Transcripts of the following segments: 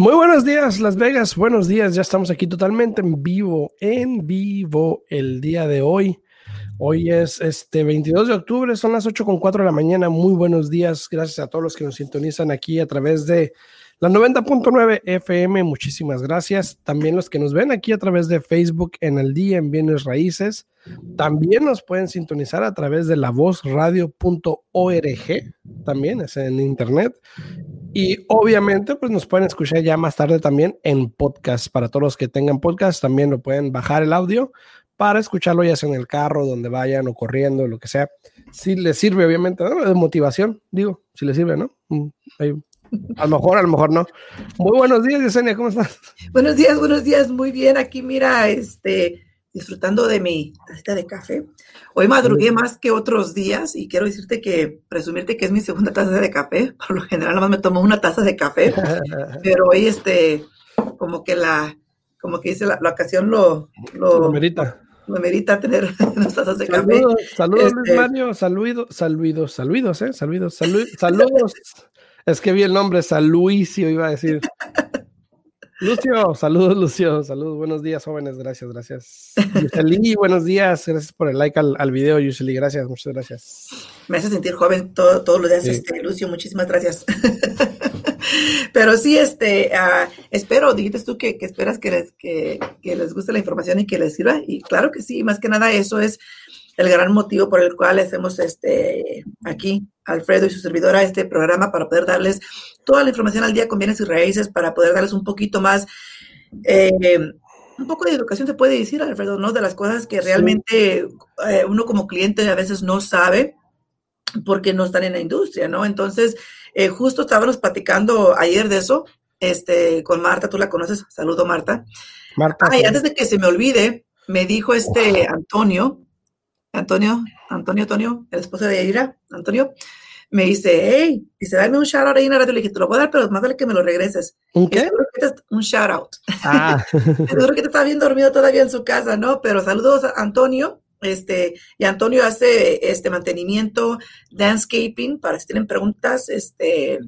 Muy buenos días, Las Vegas. Buenos días. Ya estamos aquí totalmente en vivo, en vivo el día de hoy. Hoy es este 22 de octubre, son las 8 con 4 de la mañana. Muy buenos días. Gracias a todos los que nos sintonizan aquí a través de la 90.9 FM. Muchísimas gracias. También los que nos ven aquí a través de Facebook en el día en Bienes Raíces. También nos pueden sintonizar a través de la lavozradio.org. También es en internet. Y obviamente, pues nos pueden escuchar ya más tarde también en podcast. Para todos los que tengan podcast, también lo pueden bajar el audio para escucharlo ya sea en el carro, donde vayan o corriendo, lo que sea. Si les sirve, obviamente, ¿no? de motivación, digo, si les sirve, ¿no? Mm, a lo mejor, a lo mejor no. Muy buenos días, Yesenia, ¿cómo estás? Buenos días, buenos días, muy bien. Aquí, mira, este, disfrutando de mi tacita de café. Hoy madrugué más que otros días y quiero decirte que, presumirte que es mi segunda taza de café. Por lo general, nada más me tomo una taza de café, pero hoy, este, como que la, como que dice la, la ocasión lo, lo, Lo merita. me merita tener unas tazas de café. Saludos, saludos, Luis Este- Mario, saludos, saludos, saludos, eh, saludos, salu- saludos. es que vi el nombre, Saluicio iba a decir. Lucio, saludos, Lucio, saludos, buenos días, jóvenes, gracias, gracias. Yuseli, buenos días, gracias por el like al, al video, Yuseli, gracias, muchas gracias. Me hace sentir joven todo- todos los días, Sí. este, Lucio, muchísimas gracias. Pero sí, este, ah, espero, dijiste tú que, que esperas que les, que, que les guste la información y que les sirva. Y claro que sí, más que nada eso es el gran motivo por el cual hacemos este, aquí, Alfredo y su servidora, este programa para poder darles toda la información al día con bienes y raíces, para poder darles un poquito más, eh, un poco de educación se puede decir, Alfredo, ¿no? De las cosas que realmente eh, uno como cliente a veces no sabe porque no están en la industria, ¿no? Entonces, eh, justo estábamos platicando ayer de eso, este, con Marta, tú la conoces, saludo Marta. Marta, Ay, sí. antes de que se me olvide, me dijo este Antonio, Antonio, Antonio, Antonio, el esposo de Ira, Antonio, me dice, hey, dice, dame un shout out ahí en la radio. Le dije, te lo voy a dar, pero más vale que me lo regreses. ¿un qué? seguro que te- un shout out. Ah, Seguro que te está bien dormido todavía en su casa, ¿no? Pero saludos a Antonio. Este, y Antonio hace este mantenimiento, landscaping, para si tienen preguntas, este,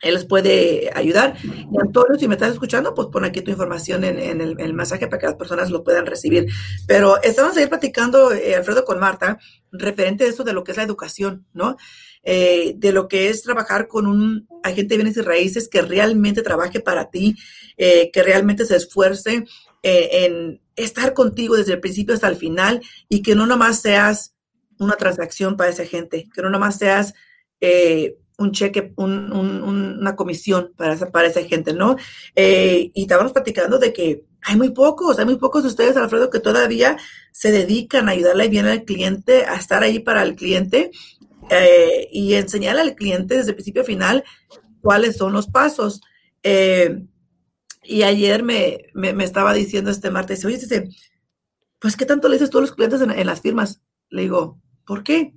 él les puede ayudar. Y Antonio, si me estás escuchando, pues pon aquí tu información en, el, mensaje para que las personas lo puedan recibir. Pero estamos ahí platicando, eh, Alfredo, con Marta, referente a eso de lo que es la educación, ¿no? Eh, de lo que es trabajar con un agente de bienes y raíces que realmente trabaje para ti, eh, que realmente se esfuerce en estar contigo desde el principio hasta el final y que no nomás seas una transacción para esa gente, que no nomás seas eh, un cheque, un- un- un- una comisión para esa, para esa gente, ¿no? Eh, y estábamos platicando de que hay muy pocos, hay muy pocos de ustedes, Alfredo, que todavía se dedican a ayudarle bien al cliente, a estar ahí para el cliente eh, y enseñarle al cliente desde principio a final cuáles son los pasos. Eh, y ayer me, me, me estaba diciendo este martes, oye, dice, pues, ¿qué tanto le dices tú a los clientes en, en las firmas? Le digo, ¿por qué?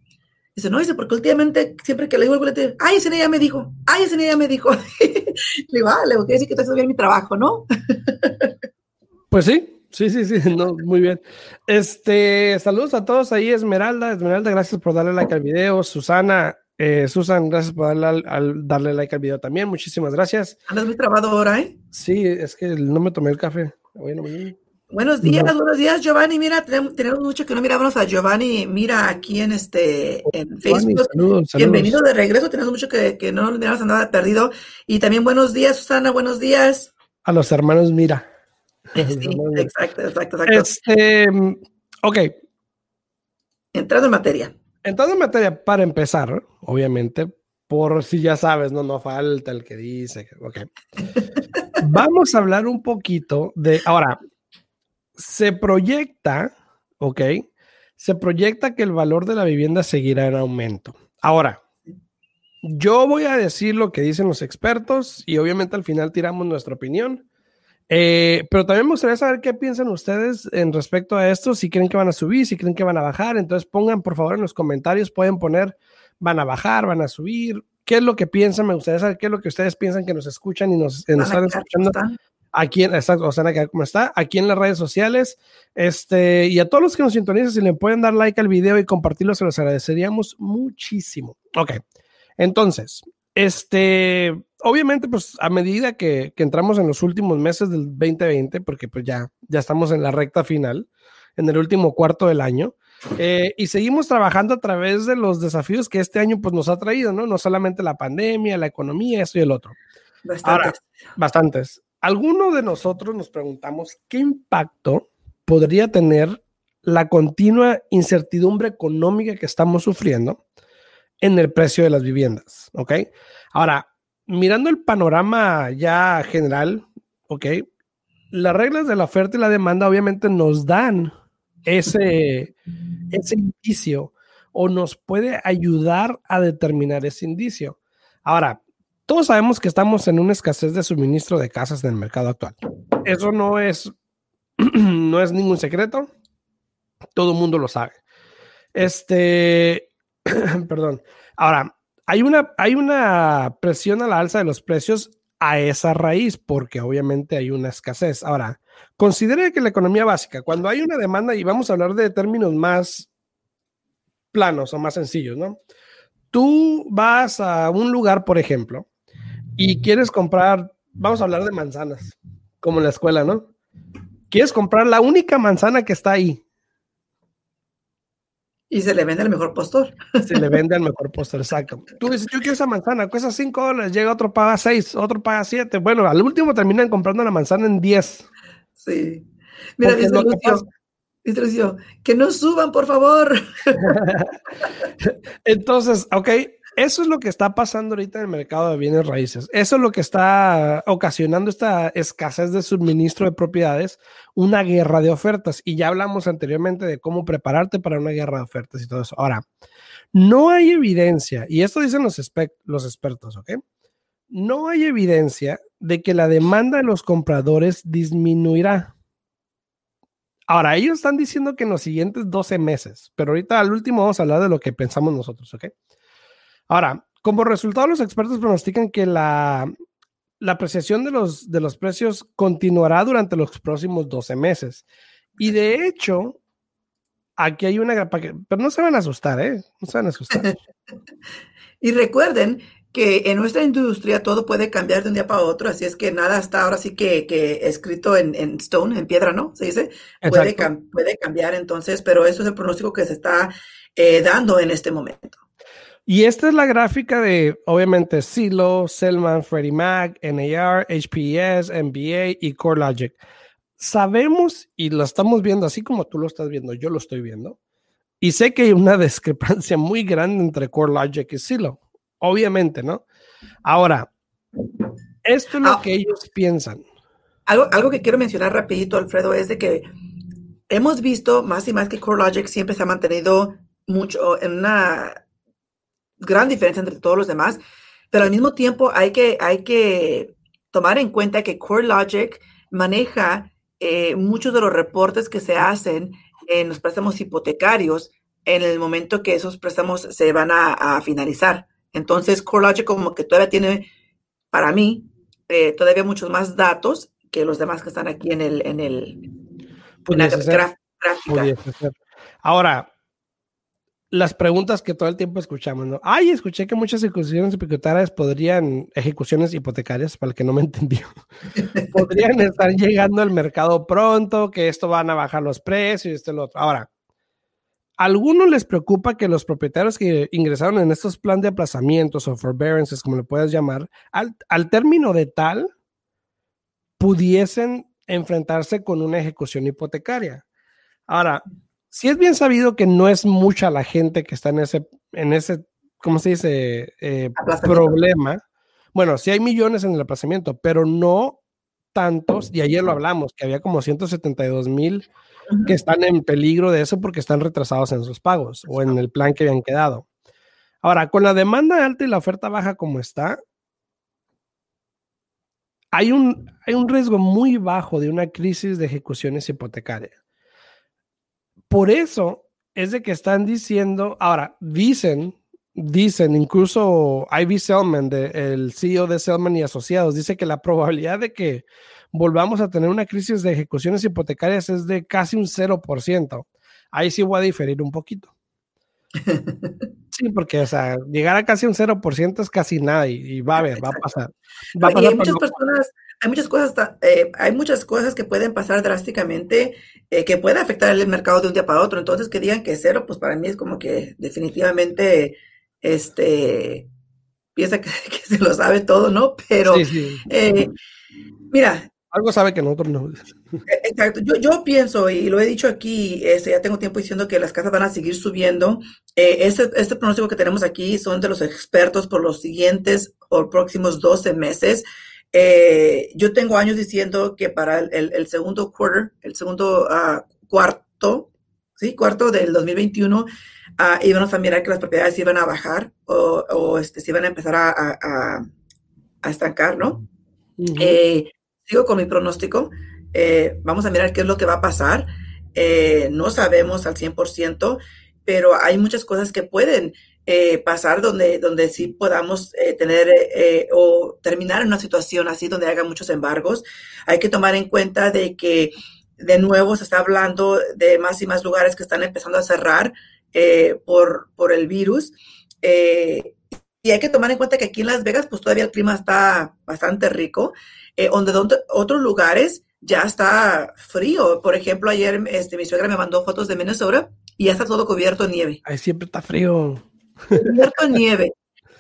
Dice, no, dice, porque últimamente siempre que le digo al cliente, ay, ese ya me dijo, ay, ese ya me dijo. le digo, ah, le digo, quiere decir que estoy haciendo bien mi trabajo, ¿no? Pues sí, sí, sí, sí, no, muy bien. Este, saludos a todos ahí, Esmeralda, Esmeralda, gracias por darle like al video, Susana, eh, Susan, gracias por darle, al- al- darle like al video también, muchísimas gracias. Andas muy trabado ahora, ¿eh? Sí, es que no me tomé el café. Bueno, muy- Buenos días, buenos días, Giovanni. Mira, tenemos, tenemos mucho que no mirábamos a Giovanni. Mira, aquí en este en Giovanni, Facebook. saludos. Bienvenido de regreso. Tenemos mucho que, que no nos miramos andaba perdido. Y también buenos días, Susana. Buenos días. A los hermanos, mira. Sí, exacto, exacto, exacto. Este, ok, Entrando en materia. entonces materia, para empezar, obviamente, por si ya sabes, no, no falta el que dice, ok. Vamos a hablar un poquito de, ahora, se proyecta, ok, se proyecta que el valor de la vivienda seguirá en aumento. Ahora, yo voy a decir lo que dicen los expertos y obviamente al final tiramos nuestra opinión. Eh, pero también me gustaría saber qué piensan ustedes en respecto a esto, si creen que van a subir, si creen que van a bajar. Entonces pongan por favor en los comentarios, pueden poner, van a bajar, van a subir, qué es lo que piensan, me gustaría saber qué es lo que ustedes piensan que nos escuchan y nos, nos están escuchando. Aquí en, exacto, o sea, ¿cómo está? Aquí en las redes sociales. Este, y a todos los que nos sintonizan, si le pueden dar like al video y compartirlo, se los agradeceríamos muchísimo. Ok, entonces, este, obviamente, pues a medida que, entramos en los últimos meses del 2020, porque pues ya, ya estamos en la recta final, en el último cuarto del año, eh, y seguimos trabajando a través de los desafíos que este año pues nos ha traído, ¿no? No solamente la pandemia, la economía, esto y el otro. Bastantes. bastantes. Algunos de nosotros nos preguntamos qué impacto podría tener la continua incertidumbre económica que estamos sufriendo en el precio de las viviendas, ¿ok? Ahora, mirando el panorama ya general, ¿ok? Las reglas de la oferta y la demanda obviamente nos dan ese, ese indicio o nos puede ayudar a determinar ese indicio. Ahora, todos sabemos que estamos en una escasez de suministro de casas en el mercado actual. Eso no es, no es ningún secreto. Todo el mundo lo sabe. Este, perdón. Ahora, hay una, hay una presión a la alza de los precios a esa raíz, porque obviamente hay una escasez. Ahora, considere que la economía básica, cuando hay una demanda, y vamos a hablar de términos más planos o más sencillos, ¿no? Tú vas a un lugar, por ejemplo, y quieres comprar, vamos a hablar de manzanas, como en la escuela, ¿no? Quieres comprar la única manzana que está ahí. Y se le vende al mejor postor. Se le vende al mejor postor, exacto. Tú dices, yo quiero esa manzana, cuesta 5 dólares, llega otro paga 6, otro paga 7. Bueno, al último terminan comprando la manzana en 10. Sí. Mira, dice Lucio, que no suban, por favor. Entonces, ok, eso es lo que está pasando ahorita en el mercado de bienes raíces. Eso es lo que está ocasionando esta escasez de suministro de propiedades, una guerra de ofertas. Y ya hablamos anteriormente de cómo prepararte para una guerra de ofertas y todo eso. Ahora, no hay evidencia, y esto dicen los, expertos, ¿ok? No hay evidencia de que la demanda de los compradores disminuirá. Ahora, ellos están diciendo que en los siguientes 12 meses, pero ahorita al último vamos a hablar de lo que pensamos nosotros, ¿ok? Ahora, como resultado, los expertos pronostican que la, apreciación de los, de los precios continuará durante los próximos 12 meses. Y de hecho, aquí hay una... Pero no se van a asustar, ¿eh? No se van a asustar. y recuerden que en nuestra industria todo puede cambiar de un día para otro, así es que nada está ahora sí que, escrito en, stone, en piedra, ¿no? Se dice, puede, puede, cambiar entonces, pero eso es el pronóstico que se está eh, dando en este momento. Y esta es la gráfica de, obviamente, Silo, Selman, Freddie Mac, NAR, HPS, NBA y CoreLogic. Sabemos y lo estamos viendo así como tú lo estás viendo, yo lo estoy viendo. Y sé que hay una discrepancia muy grande entre CoreLogic y Silo. Obviamente, ¿no? Ahora, esto es lo ah. que ellos piensan. Algo, algo que quiero mencionar rapidito, Alfredo, es de que hemos visto más y más que CoreLogic siempre se ha mantenido mucho en una gran diferencia entre todos los demás, pero al mismo tiempo hay que, hay que tomar en cuenta que CoreLogic maneja eh, muchos de los reportes que se hacen en los préstamos hipotecarios en el momento que esos préstamos se van a, finalizar. Entonces, CoreLogic como que todavía tiene, para mí, eh, todavía muchos más datos que los demás que están aquí en el, en el gráfica. Ahora, las preguntas que todo el tiempo escuchamos, ¿no? Ay, escuché que muchas ejecuciones hipotecarias podrían, ejecuciones hipotecarias, para el que no me entendió, podrían estar llegando al mercado pronto, que esto van a bajar los precios y esto y lo otro. Ahora, ¿a algunos les preocupa que los propietarios que ingresaron en estos planes de aplazamientos o forbearances, como le puedes llamar, al, al término de tal, pudiesen enfrentarse con una ejecución hipotecaria? Ahora, si es bien sabido que no es mucha la gente que está en ese, en ese, ¿cómo se dice? Eh, problema. Bueno, sí hay millones en el aplazamiento, pero no tantos, y ayer lo hablamos, que había como 172 mil que están en peligro de eso porque están retrasados en sus pagos o en el plan que habían quedado. Ahora, con la demanda alta y la oferta baja como está, hay un, hay un riesgo muy bajo de una crisis de ejecuciones hipotecarias. Por eso es de que están diciendo, ahora, dicen, dicen, incluso Ivy Selman, de, el CEO de Selman y Asociados, dice que la probabilidad de que volvamos a tener una crisis de ejecuciones hipotecarias es de casi un 0%. Ahí sí voy a diferir un poquito. Sí, porque, o sea, llegar a casi un 0% es casi nada y, va a haber, va a pasar. hay muchas personas, hay muchas cosas, eh, hay muchas cosas que pueden pasar drásticamente, eh, que pueden afectar el mercado de un día para otro. Entonces, que digan que cero, pues para mí es como que definitivamente, este, piensa que, se lo sabe todo, ¿no? Pero, eh, mira, algo sabe que nosotros no. E, exacto. Yo, yo pienso, y lo he dicho aquí, este, ya tengo tiempo diciendo que las casas van a seguir subiendo. Eh, este, este pronóstico que tenemos aquí son de los expertos por los siguientes o próximos 12 meses. Eh, yo tengo años diciendo que para el, el, segundo quarter, el segundo uh, cuarto, ¿sí? Cuarto del 2021, uh, íbamos a mirar que las propiedades iban a bajar o, o este, se iban a empezar a, a, a estancar, ¿no? eh, con mi pronóstico. Eh, vamos a mirar qué es lo que va a pasar. Eh, no sabemos al 100%, pero hay muchas cosas que pueden eh, pasar donde, donde sí podamos tener o terminar en una situación así donde haga muchos embargos. Hay que tomar en cuenta de que de nuevo se está hablando de más y más lugares que están empezando a cerrar por, por el virus. Y hay que tomar en cuenta que aquí en Las Vegas, pues todavía el clima está bastante rico eh, donde, otros lugares ya está frío. Por ejemplo, ayer este, mi suegra me mandó fotos de Minnesota y ya está todo cubierto en nieve. Ahí siempre está frío. Cubierto en nieve.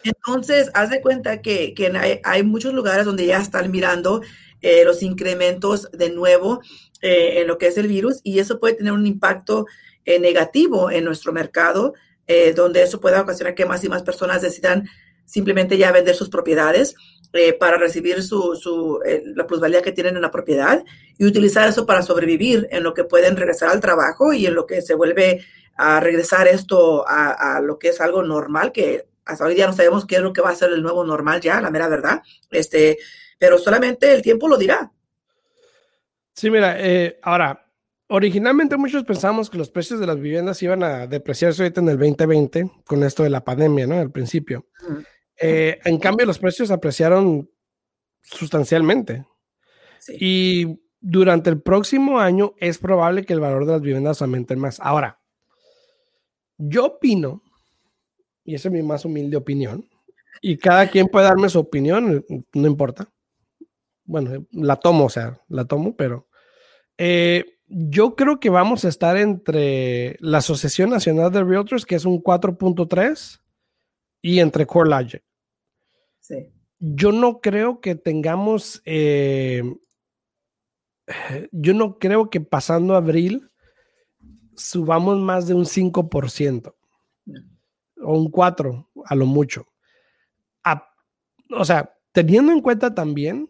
Entonces, haz de cuenta que, que hay, hay, muchos lugares donde ya están mirando eh, los incrementos de nuevo eh, en lo que es el virus y eso puede tener un impacto eh, negativo en nuestro mercado, eh, donde eso puede ocasionar que más y más personas decidan simplemente ya vender sus propiedades eh, para recibir su, su eh, la plusvalía que tienen en la propiedad y utilizar eso para sobrevivir en lo que pueden regresar al trabajo y en lo que se vuelve a regresar esto a, a lo que es algo normal, que hasta hoy día no sabemos qué es lo que va a ser el nuevo normal ya, la mera verdad, este, pero solamente el tiempo lo dirá. Sí, mira, eh, ahora, originalmente muchos pensamos que los precios de las viviendas iban a depreciarse ahorita en el 2020 con esto de la pandemia, ¿no? Al principio. Eh, en cambio, los precios apreciaron sustancialmente. Y durante el próximo año es probable que el valor de las viviendas aumente más. Ahora, yo opino, y esa es mi más humilde opinión, y cada quien puede darme su opinión, no importa. Bueno, la tomo, o sea, la tomo, pero eh, yo creo que vamos a estar entre la Asociación Nacional de Realtors, que es un 4.3, y entre CoreLogic. Yo no creo que tengamos, eh, yo no creo que pasando abril subamos más de un 5% o un 4% a lo mucho. o sea, teniendo en cuenta también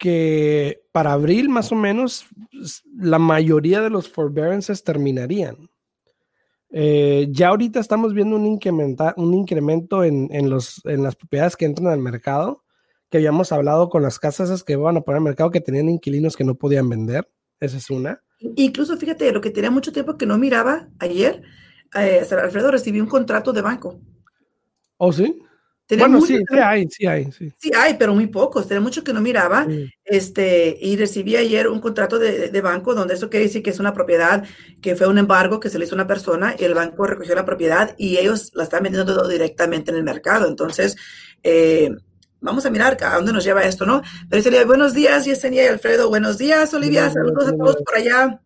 que para abril más o menos la mayoría de los forbearances terminarían. Eh, ya ahorita estamos viendo un, un incremento en, en, los, en las propiedades que entran al mercado, que habíamos hablado con las casas que van a poner al mercado que tenían inquilinos que no podían vender. Esa es una. Incluso fíjate, lo que tenía mucho tiempo que no miraba ayer, eh, Alfredo recibió un contrato de banco. ¿Oh, sí? Bueno, sí, sí hay, sí hay. Sí. sí. hay, pero muy pocos. Tenía mucho que no miraba. Este, y recibí ayer un contrato de, de, banco donde eso quiere decir que es una propiedad que fue un embargo que se le hizo a una persona y el banco recogió la propiedad y ellos la están vendiendo directamente en el mercado. Entonces, eh, vamos a mirar a dónde nos lleva esto, ¿no? Pero sería buenos días, Yesenia y Alfredo. Buenos días, Olivia. Saludos a todos por allá.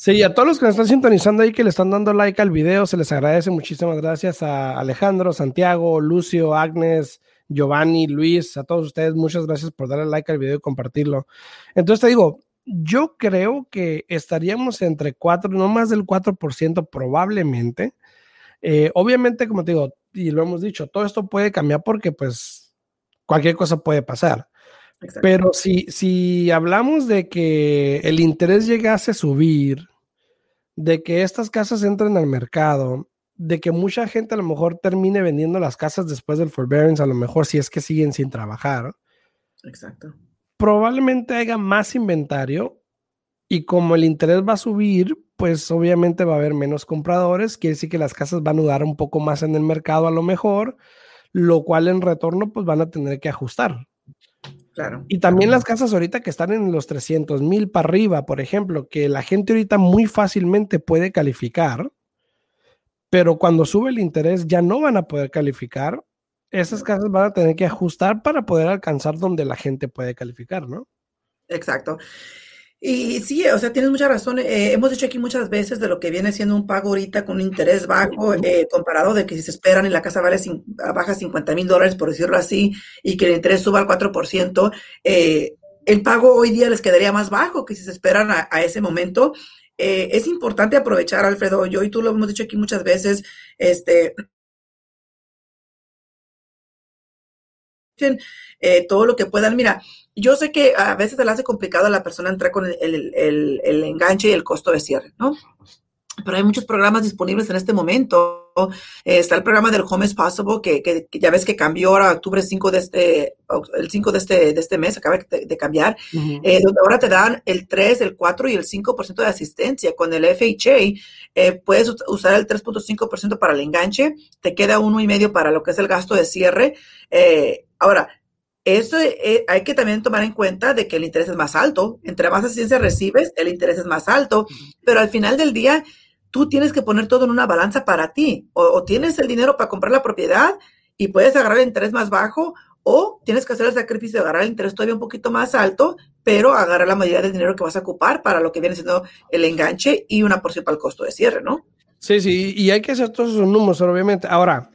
Sí, a todos los que nos están sintonizando ahí, que le están dando like al video, se les agradece. Muchísimas gracias a Alejandro, Santiago, Lucio, Agnes, Giovanni, Luis, a todos ustedes. Muchas gracias por darle like al video y compartirlo. Entonces te digo, yo creo que estaríamos entre 4, no más del 4% probablemente. Eh, obviamente, como te digo, y lo hemos dicho, todo esto puede cambiar porque pues cualquier cosa puede pasar. Pero si, si hablamos de que el interés llegase a subir, de que estas casas entren al mercado, de que mucha gente a lo mejor termine vendiendo las casas después del forbearance, a lo mejor si es que siguen sin trabajar. Exacto. probablemente haya más inventario y como el interés va a subir, pues obviamente va a haber menos compradores, quiere decir que las casas van a dudar un poco más en el mercado a lo mejor, lo cual en retorno pues van a tener que ajustar. Claro. Y también las casas ahorita que están en los 300 mil para arriba, por ejemplo, que la gente ahorita muy fácilmente puede calificar, pero cuando sube el interés ya no van a poder calificar. Esas casas van a tener que ajustar para poder alcanzar donde la gente puede calificar, ¿no? Exacto. Y sí, o sea, tienes mucha razón. Eh, hemos dicho aquí muchas veces de lo que viene siendo un pago ahorita con un interés bajo, eh, comparado de que si se esperan y la casa vale baja 50 mil dólares, por decirlo así, y que el interés suba al 4%, eh, el pago hoy día les quedaría más bajo que si se esperan a, a ese momento. Eh, es importante aprovechar, Alfredo, yo y tú lo hemos dicho aquí muchas veces, este, eh, todo lo que puedan. Mira, yo sé que a veces se le hace complicado a la persona entrar con el, el, el, enganche y el costo de cierre, ¿no? Pero hay muchos programas disponibles en este momento. está el programa del Home is Possible, que, que, ya ves que cambió ahora octubre 5 de este, el 5 de este, de este mes, acaba de, cambiar, eh, donde ahora te dan el 3, el 4 y el 5% de asistencia. Con el FHA eh, puedes usar el 3.5% para el enganche, te queda uno y medio para lo que es el gasto de cierre. Eh, ahora, eso eh, hay que también tomar en cuenta de que el interés es más alto. Entre más asistencia recibes, el interés es más alto. Pero al final del día, tú tienes que poner todo en una balanza para ti. O, tienes el dinero para comprar la propiedad y puedes agarrar el interés más bajo, o tienes que hacer el sacrificio de agarrar el interés todavía un poquito más alto, pero agarrar la mayoría del dinero que vas a ocupar para lo que viene siendo el enganche y una porción para el costo de cierre, ¿no? Sí, sí, y hay que hacer todos esos números, obviamente. Ahora,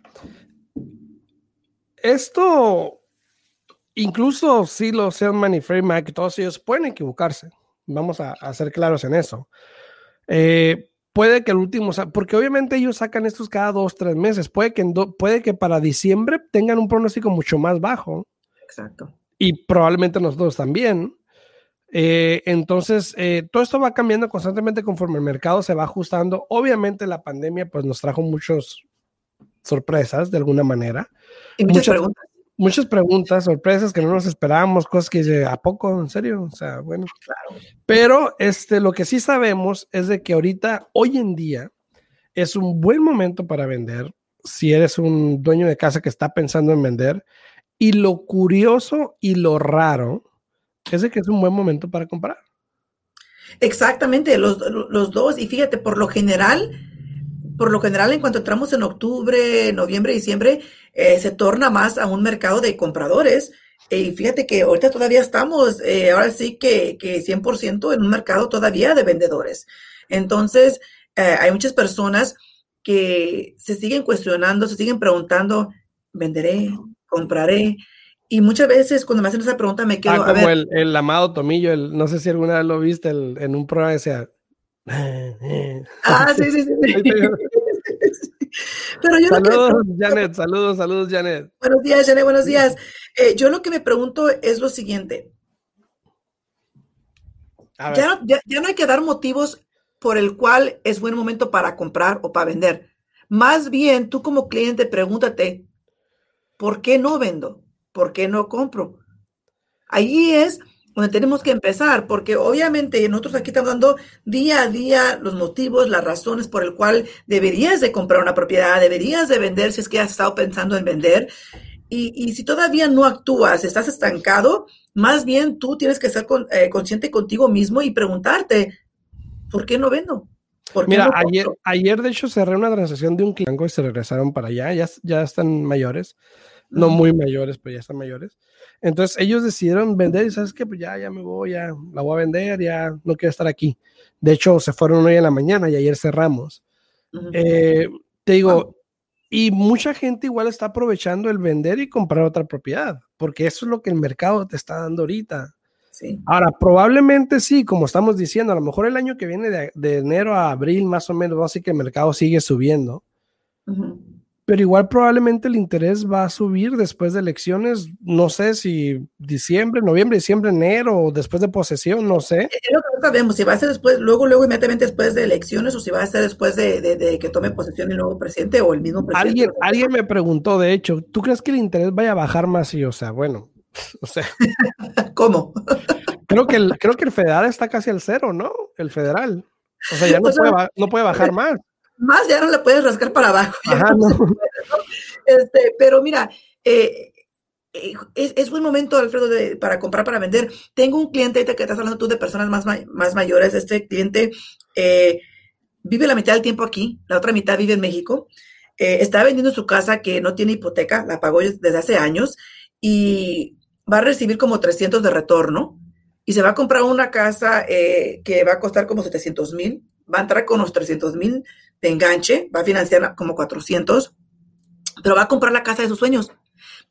esto incluso si los Selman y Freddie Mac, todos ellos pueden equivocarse. Vamos a, ser claros en eso. Eh, puede que el último, porque obviamente ellos sacan estos cada dos, tres meses. Puede que, puede que para diciembre tengan un pronóstico mucho más bajo. Exacto. Y probablemente nosotros también. Eh, entonces, eh, todo esto va cambiando constantemente conforme el mercado se va ajustando. Obviamente la pandemia pues nos trajo muchas sorpresas de alguna manera. Y muchas preguntas muchas preguntas, sorpresas que no nos esperábamos, cosas que ¿a poco? ¿En serio? O sea, bueno, claro. Pero este, lo que sí sabemos es de que ahorita, hoy en día, es un buen momento para vender si eres un dueño de casa que está pensando en vender. Y lo curioso y lo raro es de que es un buen momento para comprar. Exactamente, los, los dos. Y fíjate, por lo general, por lo general, en cuanto entramos en octubre, noviembre, diciembre, eh, se torna más a un mercado de compradores. Y fíjate que ahorita todavía estamos, eh, ahora sí que, que 100% en un mercado todavía de vendedores. Entonces, eh, hay muchas personas que se siguen cuestionando, se siguen preguntando, ¿venderé? ¿Compraré? Y muchas veces cuando me hacen esa pregunta me quedo... Ah, como El, el, amado Tomillo, no sé si alguna vez lo viste en un programa, decía, ah, sí, sí, sí. Pero yo saludos, Janet, saludos, saludos, Janet. Buenos días, Janet, buenos días. Eh, yo lo que me pregunto es lo siguiente. Ya, ya, no hay que dar motivos por el cual es buen momento para comprar o para vender. Más bien, tú como cliente, pregúntate, ¿por qué no vendo? ¿Por qué no compro? Ahí es donde tenemos que empezar, porque obviamente nosotros aquí estamos dando día a día los motivos, las razones por el cual deberías de comprar una propiedad, deberías de vender si es que has estado pensando en vender. Y, si todavía no actúas, estás estancado, más bien tú tienes que ser eh, consciente contigo mismo y preguntarte, ¿por qué no vendo? Mira, ayer, ayer de hecho cerré una transacción de un cliente y se regresaron para allá, ya, ya están mayores, no muy mayores, pero ya están mayores. Entonces ellos decidieron vender y sabes que pues ya, ya me voy, ya la voy a vender, ya no quiero estar aquí. De hecho, se fueron hoy en la mañana y ayer cerramos. Eh, te digo, y mucha gente igual está aprovechando el vender y comprar otra propiedad, porque eso es lo que el mercado te está dando ahorita. Sí. Ahora, probablemente sí, como estamos diciendo, a lo mejor el año que viene de, enero a abril más o menos, va a ser que el mercado sigue subiendo pero igual probablemente el interés va a subir después de elecciones, no sé si diciembre, noviembre, diciembre, enero, o después de posesión, no sé. Es lo que no sabemos, si va a ser después, luego, luego inmediatamente después de elecciones, o si va a ser después de, que tome posesión el nuevo presidente o el mismo presidente. Alguien, alguien me preguntó, de hecho, ¿tú crees que el interés vaya a bajar más? Y, o sea, bueno, O sea. ¿Cómo? creo, que el, creo que el federal está casi al cero, ¿no? El federal. O sea, ya no, puede, no puede bajar más. Más ya no le puedes rascar para abajo. este, pero mira, eh, eh, es, buen momento, Alfredo, para comprar, para vender. Tengo un cliente que estás hablando tú de personas más, más mayores. Este cliente eh, vive la mitad del tiempo aquí, la otra mitad vive en México. Eh, está vendiendo su casa que no tiene hipoteca, la pagó desde hace años y va a recibir como 300 de retorno y se va a comprar una casa que va a costar como 700 mil, va a entrar con los 300 mil de enganche, va a financiar como 400, pero va a comprar la casa de sus sueños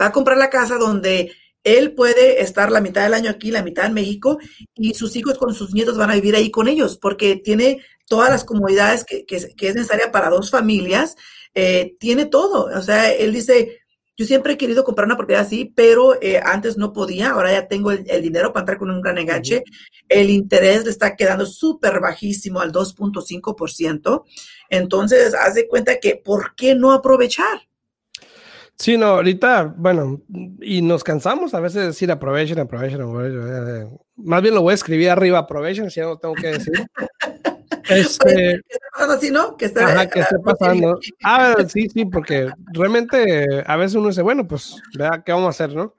va a comprar la casa donde él puede estar la mitad del año aquí, la mitad en México, y sus hijos con sus nietos van a vivir ahí con ellos, porque tiene todas las comodidades que, es necesaria para dos familias, eh, tiene todo. O sea, él dice, yo siempre he querido comprar una propiedad así, pero eh, antes no podía, ahora ya tengo el, dinero para entrar con un gran enganche. El interés le está quedando súper bajísimo al 2.5%. Entonces, haz de cuenta que, ¿por qué no aprovechar? Sí, no, ahorita, bueno, y nos cansamos a veces de decir aprovechen, aprovechen, aprovechen. Más bien lo voy a escribir arriba, aprovechen, si ya no tengo que decir. Este, ¿Qué está pasando así, no? Que está, ajá, que esté pasando. Ah, sí, sí, porque realmente a veces uno dice, bueno, pues, vea, ¿qué vamos a hacer, no?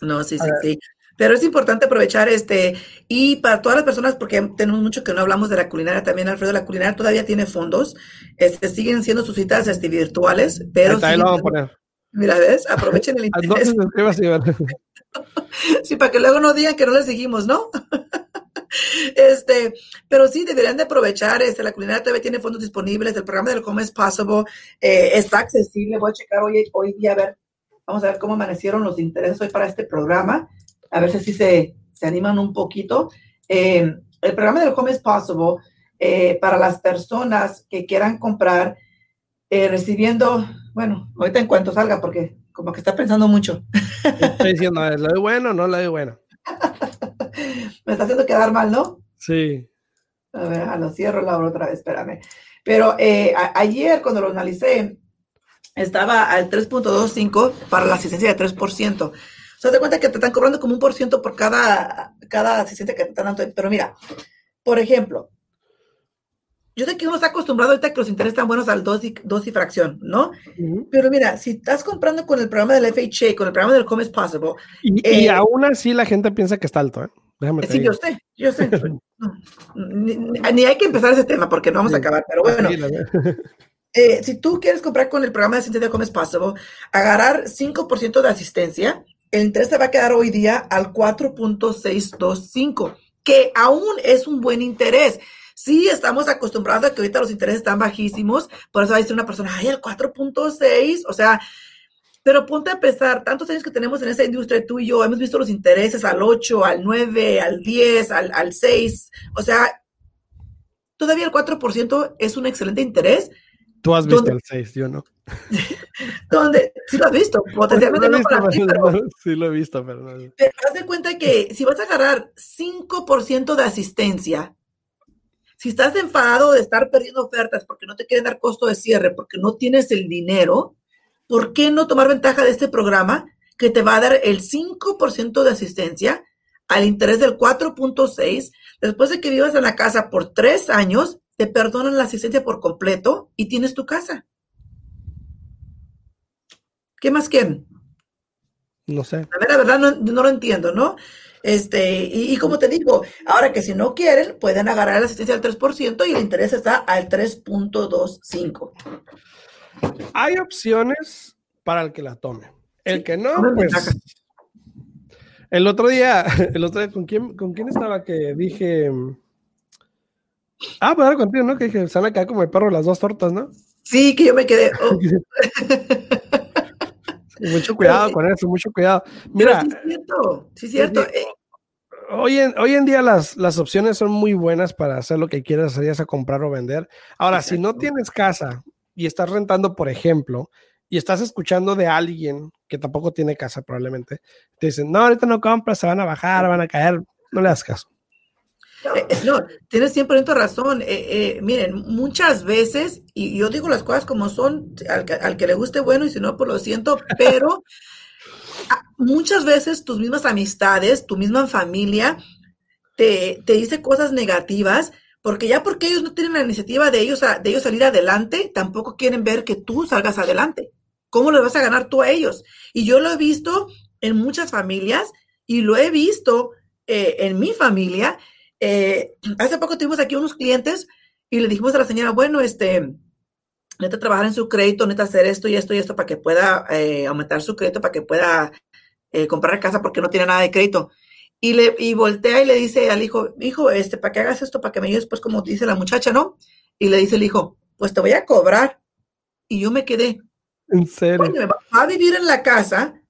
No, sí, sí, sí. Pero es importante aprovechar este, y para todas las personas, porque tenemos mucho que no hablamos de la culinaria también, Alfredo, la culinaria todavía tiene fondos, este, siguen siendo sus citas este, virtuales, pero... Ahí, lo vamos a poner. Mira, ¿ves? Aprovechen el interés. sí, para que luego no digan que no les seguimos, ¿no? este, pero sí, deberían de aprovechar, este, la culinaria todavía tiene fondos disponibles, el programa del Home is Possible eh, está accesible, voy a checar hoy, hoy día, a ver, vamos a ver cómo amanecieron los intereses hoy para este programa, a ver si se, se animan un poquito. Eh, el programa del Home is Possible, eh, para las personas que quieran comprar, recibiendo bueno, ahorita en cuanto salga, porque como que está pensando mucho. Estoy diciendo, ¿le doy bueno o no le doy bueno? Me está haciendo quedar mal, ¿no? Sí. A ver, a lo cierro la otra vez, espérame. Pero eh, ayer cuando lo analicé, estaba al 3.25 para la asistencia de 3%. O sea, te cuenta que te están cobrando como un por ciento por cada, cada asistencia que te están dando. Pero mira, por ejemplo, yo sé que uno está acostumbrado ahorita que los intereses están buenos al 2 y, dos y fracción, ¿no? Pero mira, si estás comprando con el programa del FHA, con el programa del Home is Possible. Y, eh, aún así la gente piensa que está alto, ¿eh? Déjame sí, yo sé, yo sé. ni, hay que empezar ese tema porque no vamos a acabar, pero bueno. Eh, si tú quieres comprar con el programa de asistencia de Home is Possible, agarrar 5% de asistencia, el interés te va a quedar hoy día al 4.625, que aún es un buen interés. Sí, estamos acostumbrados a que ahorita los intereses están bajísimos, por eso va a decir una persona, ay, el 4.6, o sea, pero ponte a pesar, tantos años que tenemos en esa industria, tú y yo, hemos visto los intereses al 8, al 9, al 10, al, al 6, o sea, todavía el 4% es un excelente interés. Tú has visto el 6, yo no. donde, sí lo has visto, potencialmente no, para ti, pero, Sí lo he visto, pero. Pero haz de cuenta que si vas a agarrar 5% de asistencia si estás enfadado de estar perdiendo ofertas porque no te quieren dar costo de cierre, porque no tienes el dinero, ¿por qué no tomar ventaja de este programa que te va a dar el 5% de asistencia al interés del 4.6? Después de que vivas en la casa por tres años, te perdonan la asistencia por completo y tienes tu casa. ¿Qué más quieren? No sé. A ver, la verdad no, no lo entiendo, ¿no? Este, y, como te digo, ahora que si no quieren, pueden agarrar la asistencia al 3% y el interés está al 3.25. Hay opciones para el que la tome. El que no, pues. El otro día, el otro día, ¿con quién, ¿con quién estaba que dije? Ah, pues ahora contigo, ¿no? Que dije, se van a quedar como el perro las dos tortas, ¿no? Sí, que yo me quedé. Oh. mucho cuidado con eso, mucho cuidado. Mira. sí es cierto, sí es cierto. Eh, hoy, en, hoy en día las, las opciones son muy buenas para hacer lo que quieras hacer, ya sea comprar o vender. Ahora, si no tienes casa y estás rentando, por ejemplo, y estás escuchando de alguien que tampoco tiene casa probablemente, te dicen, no, ahorita no compras, se van a bajar, van a caer, no le das caso. Eh, eh, no, tienes 100% razón. Eh, miren, muchas veces, y yo digo las cosas como son, al, que le guste bueno y si no, pues lo siento, pero muchas veces tus mismas amistades, tu misma familia, te, te dice cosas negativas, porque ya porque ellos no tienen la iniciativa de ellos, de ellos salir adelante, tampoco quieren ver que tú salgas adelante. ¿Cómo le vas a ganar tú a ellos? Y yo lo he visto en muchas familias y lo he visto en mi familia. Eh, hace poco tuvimos aquí unos clientes y le dijimos a la señora, bueno, este, necesita trabajar en su crédito, necesita hacer esto y esto y esto para que pueda eh, aumentar su crédito, para que pueda comprar casa porque no tiene nada de crédito. Y, le, y voltea y le dice al hijo, hijo, este, para que hagas esto, para que me ayudes, pues como dice la muchacha, ¿no? Y le dice el hijo, pues te voy a cobrar. Y yo me quedé. ¿En serio? va a vivir en la casa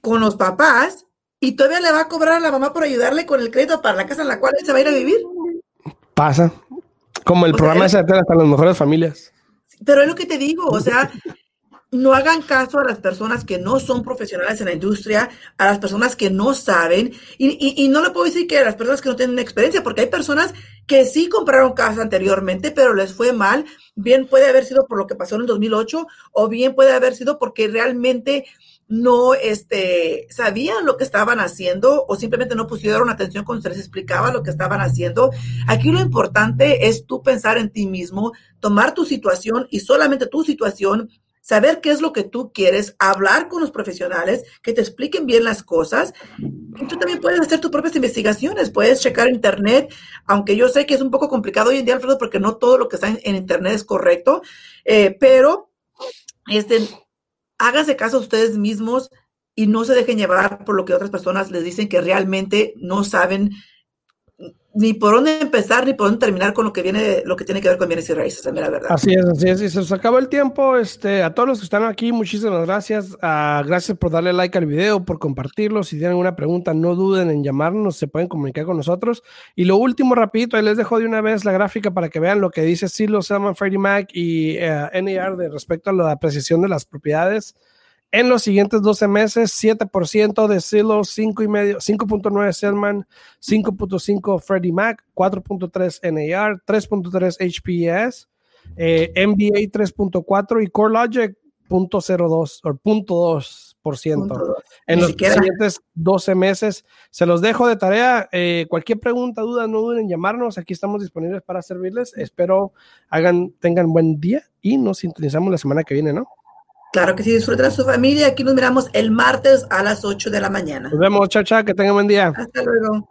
con los papás y todavía le va a cobrar a la mamá por ayudarle con el crédito para la casa en la cual él se va a ir a vivir. Pasa. Como el programa de hasta las mejores familias. Pero es lo que te digo, o sea, no hagan caso a las personas que no son profesionales en la industria, a las personas que no saben, y, y, no le puedo decir que a las personas que no tienen experiencia, porque hay personas que sí compraron casa anteriormente, pero les fue mal. Bien puede haber sido por lo que pasó en el 2008, o bien puede haber sido porque realmente no este, sabían lo que estaban haciendo o simplemente no pusieron atención cuando se les explicaba lo que estaban haciendo. Aquí lo importante es tú pensar en ti mismo, tomar tu situación y solamente tu situación, saber qué es lo que tú quieres, hablar con los profesionales que te expliquen bien las cosas. Tú también puedes hacer tus propias investigaciones, puedes checar internet, aunque yo sé que es un poco complicado hoy en día, Alfredo, porque no todo lo que está en, internet es correcto, eh, pero este, háganse caso a ustedes mismos y no se dejen llevar por lo que otras personas les dicen que realmente no saben ni por dónde empezar ni por dónde terminar con lo que viene, lo que tiene que ver con bienes y raíces, también la verdad. Así es, así es. Y se nos acabó el tiempo. Este, a todos los que están aquí, muchísimas gracias. Uh, gracias por darle like al video, por compartirlo. Si tienen alguna pregunta, no duden en llamarnos, se pueden comunicar con nosotros. Y lo último, rapidito, ahí les dejo de una vez la gráfica para que vean lo que dice Silo, Selman, Freddie Mac y uh, eh, NAR de respecto a la apreciación de las propiedades. En los siguientes 12 meses, 7% de Silo, 5.9 Selman, 5.5 Freddie Mac, 4.3 NAR, 3.3 HPS, eh, MBA 3.4 y CoreLogic 0.02 o 0.2%. En los siguientes 12 meses, se los dejo de tarea. Eh, cualquier pregunta, duda, no duden en llamarnos. Aquí estamos disponibles para servirles. Espero hagan, tengan buen día y nos sintonizamos la semana que viene, ¿no? Claro que sí, disfruten a su familia. Aquí nos miramos el martes a las 8 de la mañana. Nos vemos, chao, chao, que tengan buen día. Hasta luego.